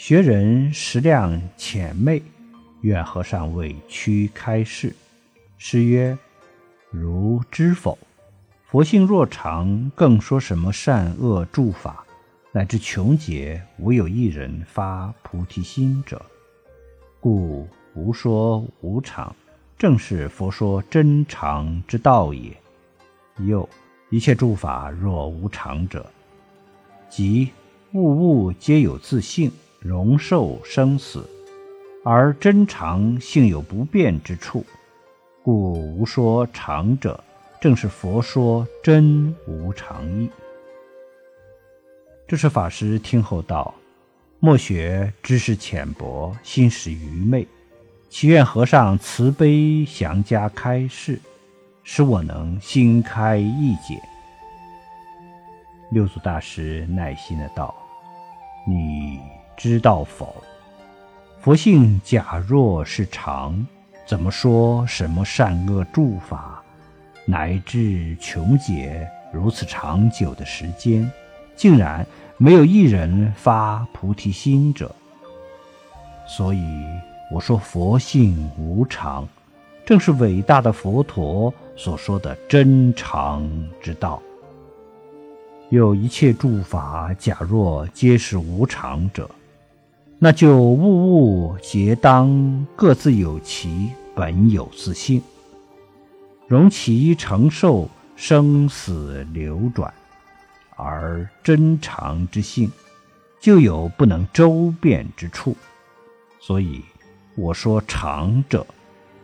学人识量浅昧，愿和尚为屈开示。”诗曰：“如知否？佛性若常，更说什么善恶诸法，乃至穷劫，无有一人发菩提心者。故无说无常，正是佛说真常之道也。又。”一切诸法若无常者，即物物皆有自性，容受生死，而真常性有不变之处，故无说常者，正是佛说真无常意。这是法师听后道：莫学知识浅薄，心识愚昧，祈愿和尚慈悲详加开示。使我能心开意解。六祖大师耐心的道：“你知道否？佛性假若是常，怎么说什么善恶诸法，乃至穷劫如此长久的时间，竟然没有一人发菩提心者？所以我说佛性无常。”正是伟大的佛陀所说的真常之道。有一切诸法，假若皆是无常者，那就物物皆当各自有其本有自性，容其承受生死流转，而真常之性，就有不能周遍之处。所以我说常者。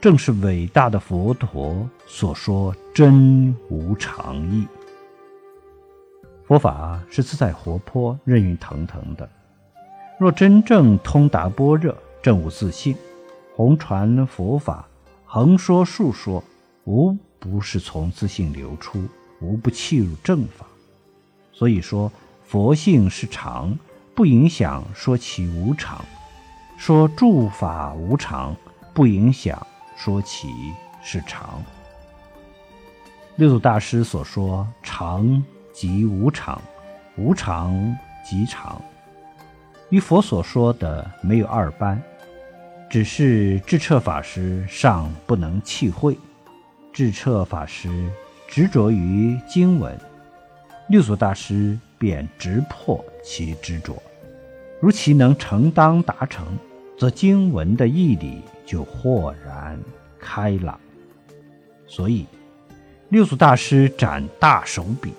正是伟大的佛陀所说真无常意。佛法是自在活泼、任运腾腾的。若真正通达般若，正悟自性，弘传佛法，横说竖说，无不是从自性流出，无不契入正法。所以说，佛性是常，不影响说其无常；说诸法无常，不影响。说其是常，六祖大师所说常即无常，无常即常，与佛所说的没有二般，只是智彻法师尚不能契会。智彻法师执着于经文，六祖大师便直破其执着。如其能承当达成，则经文的义理。就豁然开朗，所以六祖大师展大手笔，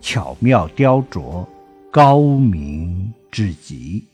巧妙雕琢，高明至极。